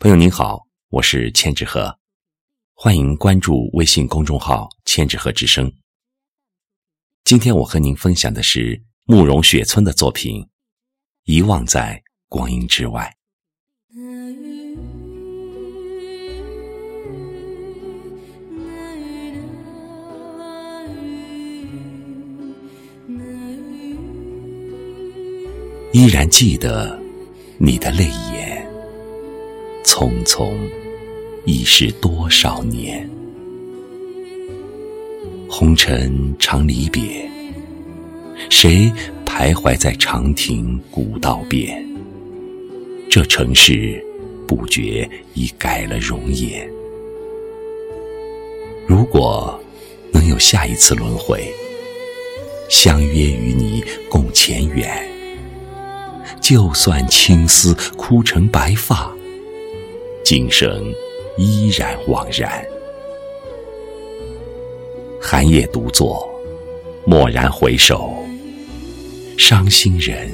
朋友您好，我是千纸鹤，欢迎关注微信公众号“千纸鹤之声”。今天我和您分享的是慕容雪村的作品《遗忘在光阴之外》。依然记得你的泪眼，匆匆已是多少年？红尘常离别，谁徘徊在长亭古道边？这城市不觉已改了容颜。如果能有下一次轮回，相约与你共前缘。就算青丝枯成白发，今生依然惘然。寒夜独坐，蓦然回首，伤心人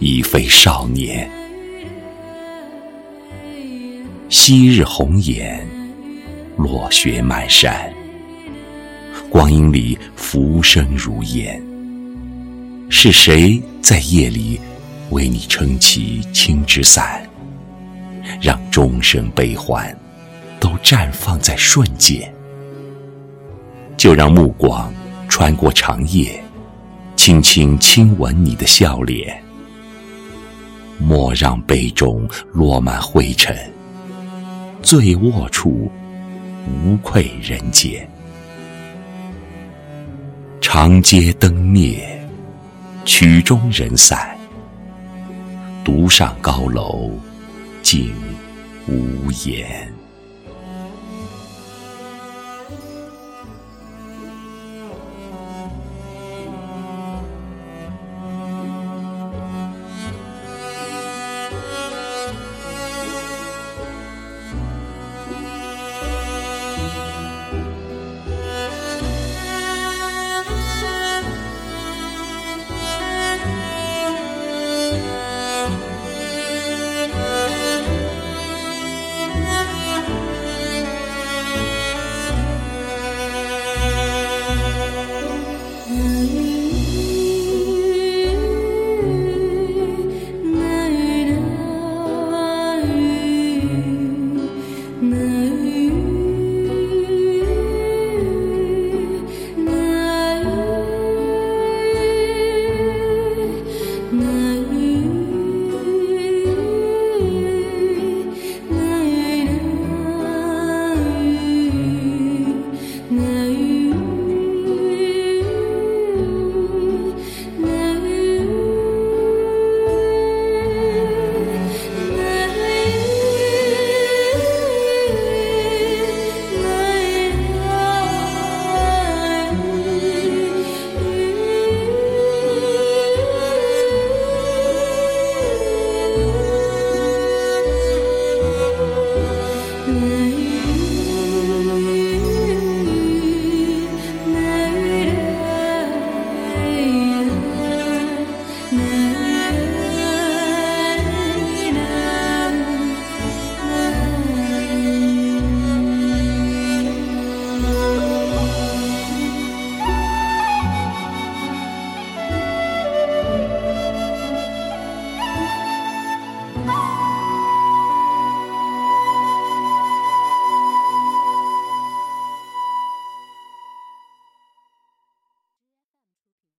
已非少年。昔日红颜，落雪满山，光阴里浮生如烟。是谁在夜里？为你撑起青纸伞，让终生悲欢都绽放在瞬间。就让目光穿过长夜，轻轻亲吻你的笑脸。莫让杯中落满灰尘，醉卧处无愧人间。长街灯灭，曲终人散。独上高楼，竟无言。